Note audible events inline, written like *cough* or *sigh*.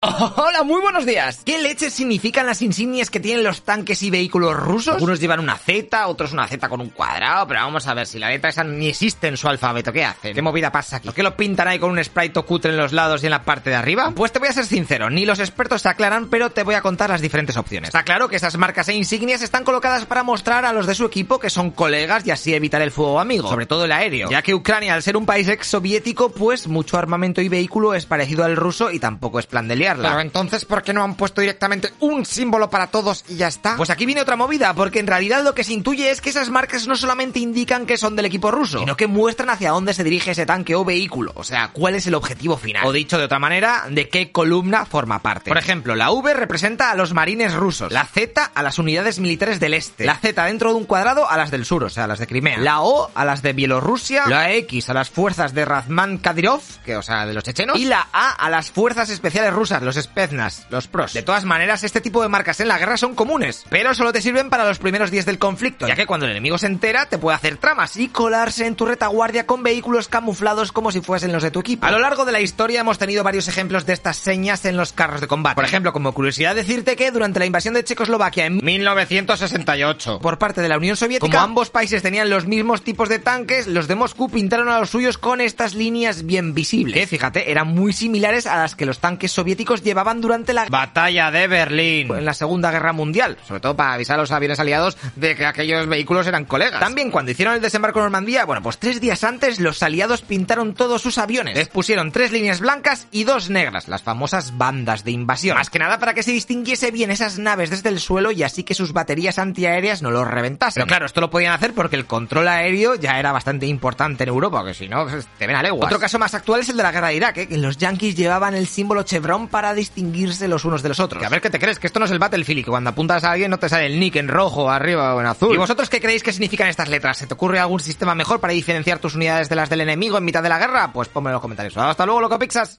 *laughs* Hola, muy buenos días. ¿Qué leches significan las insignias que tienen los tanques y vehículos rusos? Algunos llevan una Z, otros una Z con un cuadrado, pero vamos a ver si la letra esa ni existe en su alfabeto. ¿Qué hacen? ¿Qué movida pasa aquí? ¿Por qué lo pintan ahí con un sprite cutre en los lados y en la parte de arriba? Pues te voy a ser sincero, ni los expertos se aclaran, pero te voy a contar las diferentes opciones. Está claro que esas marcas e insignias están colocadas para mostrar a los de su equipo que son colegas y así evitar el fuego amigo, sobre todo el aéreo, ya que Ucrania al ser un país ex soviético, pues mucho armamento y vehículo es parecido al ruso y tampoco es plan de Pero entonces, ¿por qué no han puesto directamente un símbolo para todos y ya está? Pues aquí viene otra movida, porque en realidad lo que se intuye es que esas marcas no solamente indican que son del equipo ruso, sino que muestran hacia dónde se dirige ese tanque o vehículo, o sea, cuál es el objetivo final. O dicho de otra manera, de qué columna forma parte. Por ejemplo, la V representa a los marines rusos, la Z a las unidades militares del este, la Z dentro de un cuadrado a las del sur, o sea, a las de Crimea, la O a las de Bielorrusia, la X a las fuerzas de Razman Kadyrov, que o sea, de los chechenos, y la A a las fuerzas especiales rusas, los Spetsnaz, los pros. De todas maneras, este tipo de marcas en la guerra son comunes, pero solo te sirven para los primeros días del conflicto, ya que cuando el enemigo se entera te puede hacer tramas y colarse en tu retaguardia con vehículos camuflados como si fuesen los de tu equipo. A lo largo de la historia hemos tenido varios ejemplos de estas señas en los carros de combate. Por ejemplo, como curiosidad decirte que durante la invasión de Checoslovaquia en 1968. por parte de la Unión Soviética, como ambos países tenían los mismos tipos de tanques, los de Moscú pintaron a los suyos con estas líneas bien visibles, que fíjate, eran muy similares a las que los tanques soviéticos llevaban durante la Batalla de Berlín. en la Segunda Guerra Mundial, sobre todo para avisar a los aviones aliados de que aquellos vehículos eran colegas. También cuando hicieron el desembarco en Normandía, bueno, pues tres días antes los aliados pintaron todos sus aviones. Les pusieron tres líneas blancas y dos negras, las famosas bandas de invasión. Más que nada para que se distinguiese bien esas naves desde el suelo y así que sus baterías antiaéreas no los reventasen. Pero claro, esto lo podían hacer porque el control aéreo ya era bastante importante en Europa, que si no, pues, te ven a leguas. Otro caso más actual es el de la guerra de Irak, ¿eh? que los yankees llevaban el símbolo chevron para distinguirse los unos de los otros. Que a ver qué te crees, que esto no es el Battlefield y que cuando apuntas a alguien no te sale el nick en rojo arriba o en azul. ¿Y vosotros qué creéis que significan estas letras? ¿Se te ocurre algún sistema mejor para diferenciar tus unidades de las del enemigo en mitad de la guerra? Pues ponme en los comentarios. Hasta luego, loco Pixas.